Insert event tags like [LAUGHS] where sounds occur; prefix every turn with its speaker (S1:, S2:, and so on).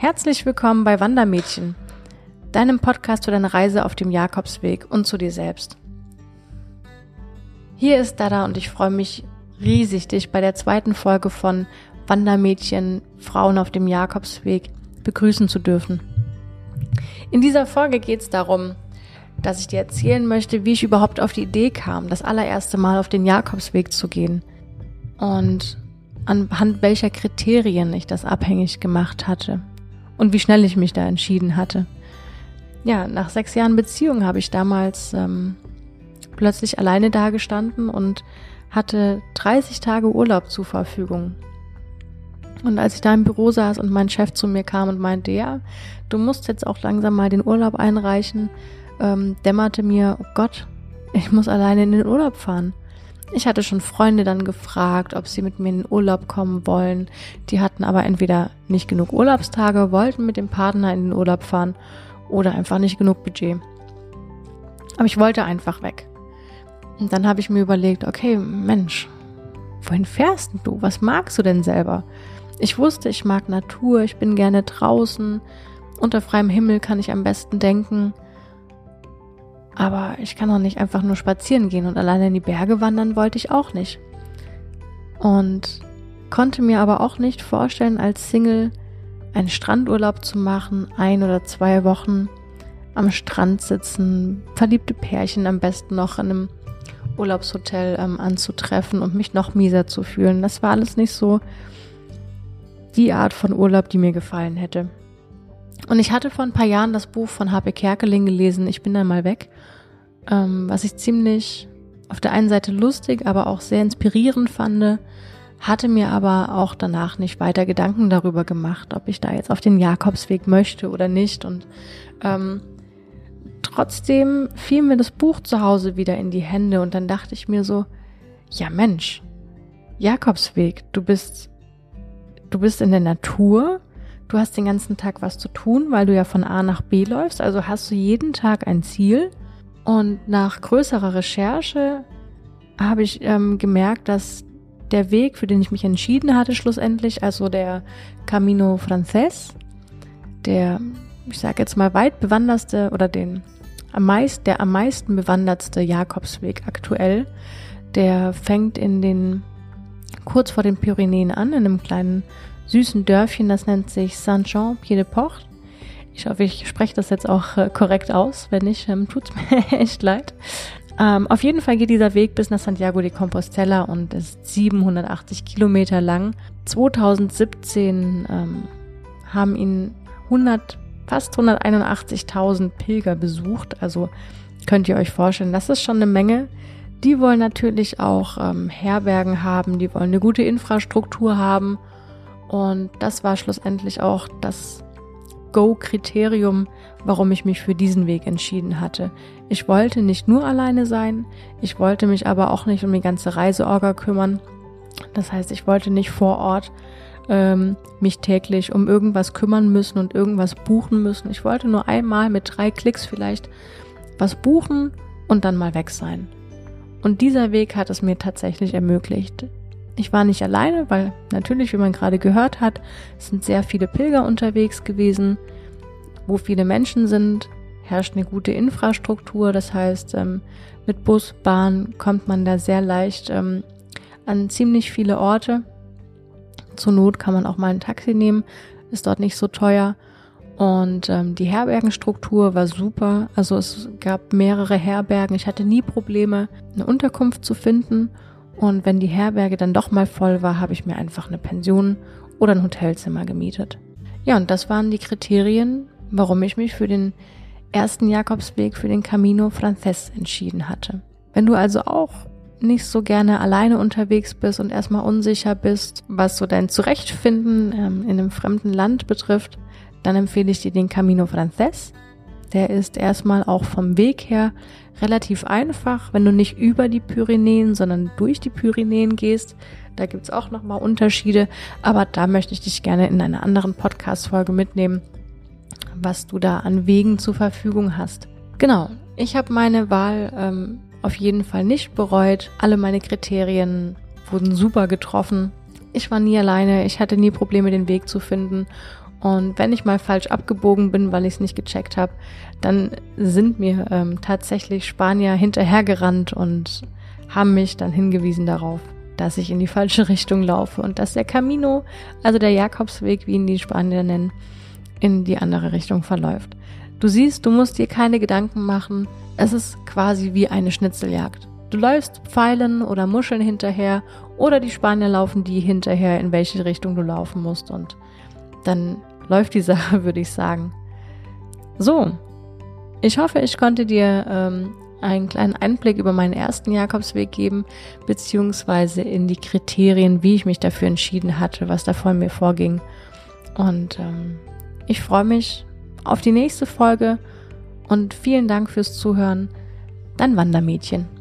S1: Herzlich willkommen bei Wandermädchen, deinem Podcast für deine Reise auf dem Jakobsweg und zu dir selbst. Hier ist Dada und ich freue mich riesig, dich bei der zweiten Folge von Wandermädchen Frauen auf dem Jakobsweg begrüßen zu dürfen. In dieser Folge geht es darum, dass ich dir erzählen möchte, wie ich überhaupt auf die Idee kam, das allererste Mal auf den Jakobsweg zu gehen und anhand welcher Kriterien ich das abhängig gemacht hatte und wie schnell ich mich da entschieden hatte. Ja, nach sechs Jahren Beziehung habe ich damals ähm, plötzlich alleine dagestanden und hatte 30 Tage Urlaub zur Verfügung. Und als ich da im Büro saß und mein Chef zu mir kam und meinte, ja, du musst jetzt auch langsam mal den Urlaub einreichen, ähm, dämmerte mir, oh Gott, ich muss alleine in den Urlaub fahren. Ich hatte schon Freunde dann gefragt, ob sie mit mir in den Urlaub kommen wollen. Die hatten aber entweder nicht genug Urlaubstage, wollten mit dem Partner in den Urlaub fahren oder einfach nicht genug Budget. Aber ich wollte einfach weg. Und dann habe ich mir überlegt, okay, Mensch, wohin fährst du? Was magst du denn selber? Ich wusste, ich mag Natur, ich bin gerne draußen. Unter freiem Himmel kann ich am besten denken. Aber ich kann doch nicht einfach nur spazieren gehen und alleine in die Berge wandern wollte ich auch nicht. Und konnte mir aber auch nicht vorstellen, als Single einen Strandurlaub zu machen, ein oder zwei Wochen am Strand sitzen, verliebte Pärchen am besten noch in einem Urlaubshotel ähm, anzutreffen und mich noch mieser zu fühlen. Das war alles nicht so die Art von Urlaub, die mir gefallen hätte. Und ich hatte vor ein paar Jahren das Buch von H.P. Kerkeling gelesen, Ich bin dann mal weg, ähm, was ich ziemlich auf der einen Seite lustig, aber auch sehr inspirierend fand, hatte mir aber auch danach nicht weiter Gedanken darüber gemacht, ob ich da jetzt auf den Jakobsweg möchte oder nicht. Und ähm, trotzdem fiel mir das Buch zu Hause wieder in die Hände und dann dachte ich mir so, ja Mensch, Jakobsweg, du bist, du bist in der Natur, Du hast den ganzen Tag was zu tun, weil du ja von A nach B läufst, also hast du jeden Tag ein Ziel. Und nach größerer Recherche habe ich ähm, gemerkt, dass der Weg, für den ich mich entschieden hatte, schlussendlich, also der Camino Frances, der, ich sage jetzt mal, weit bewanderste oder den am meist, der am meisten bewandertste Jakobsweg aktuell, der fängt in den kurz vor den Pyrenäen an, in einem kleinen süßen Dörfchen, das nennt sich Saint-Jean-Pied-de-Port. Ich hoffe, ich spreche das jetzt auch äh, korrekt aus. Wenn nicht, ähm, tut es [LAUGHS] mir echt leid. Ähm, auf jeden Fall geht dieser Weg bis nach Santiago de Compostela und ist 780 Kilometer lang. 2017 ähm, haben ihn 100, fast 181.000 Pilger besucht. Also könnt ihr euch vorstellen, das ist schon eine Menge. Die wollen natürlich auch ähm, Herbergen haben, die wollen eine gute Infrastruktur haben und das war schlussendlich auch das Go-Kriterium, warum ich mich für diesen Weg entschieden hatte. Ich wollte nicht nur alleine sein, ich wollte mich aber auch nicht um die ganze Reiseorga kümmern. Das heißt, ich wollte nicht vor Ort ähm, mich täglich um irgendwas kümmern müssen und irgendwas buchen müssen. Ich wollte nur einmal mit drei Klicks vielleicht was buchen und dann mal weg sein. Und dieser Weg hat es mir tatsächlich ermöglicht. Ich war nicht alleine, weil natürlich, wie man gerade gehört hat, sind sehr viele Pilger unterwegs gewesen. Wo viele Menschen sind, herrscht eine gute Infrastruktur. Das heißt, ähm, mit Bus, Bahn kommt man da sehr leicht ähm, an ziemlich viele Orte. Zur Not kann man auch mal ein Taxi nehmen, ist dort nicht so teuer. Und ähm, die Herbergenstruktur war super. Also es gab mehrere Herbergen. Ich hatte nie Probleme, eine Unterkunft zu finden. Und wenn die Herberge dann doch mal voll war, habe ich mir einfach eine Pension oder ein Hotelzimmer gemietet. Ja, und das waren die Kriterien, warum ich mich für den ersten Jakobsweg für den Camino Frances entschieden hatte. Wenn du also auch nicht so gerne alleine unterwegs bist und erstmal unsicher bist, was so dein Zurechtfinden ähm, in einem fremden Land betrifft, dann empfehle ich dir den Camino Frances. Der ist erstmal auch vom Weg her relativ einfach, wenn du nicht über die Pyrenäen, sondern durch die Pyrenäen gehst. Da gibt's auch nochmal Unterschiede, aber da möchte ich dich gerne in einer anderen Podcast-Folge mitnehmen, was du da an Wegen zur Verfügung hast. Genau, ich habe meine Wahl ähm, auf jeden Fall nicht bereut. Alle meine Kriterien wurden super getroffen. Ich war nie alleine, ich hatte nie Probleme, den Weg zu finden Und wenn ich mal falsch abgebogen bin, weil ich es nicht gecheckt habe, dann sind mir ähm, tatsächlich Spanier hinterhergerannt und haben mich dann hingewiesen darauf, dass ich in die falsche [LAUGHS] Richtung laufe und dass der Camino, also der Jakobsweg, wie ihn die Spanier nennen, in die andere Richtung verläuft. Du siehst, du musst dir keine Gedanken machen. Es ist quasi wie eine Schnitzeljagd. Du läufst Pfeilen oder Muscheln hinterher oder die Spanier laufen die hinterher, in welche Richtung du laufen musst und dann läuft die [LAUGHS] Sache, würde ich sagen. So, ich hoffe, ich konnte dir ähm, einen kleinen Einblick über meinen ersten Jakobsweg geben, beziehungsweise in die Kriterien, wie ich mich dafür entschieden hatte, was da von mir vorging. Und ähm, ich freue mich auf die nächste Folge und vielen Dank fürs Zuhören. Dein Wandermädchen.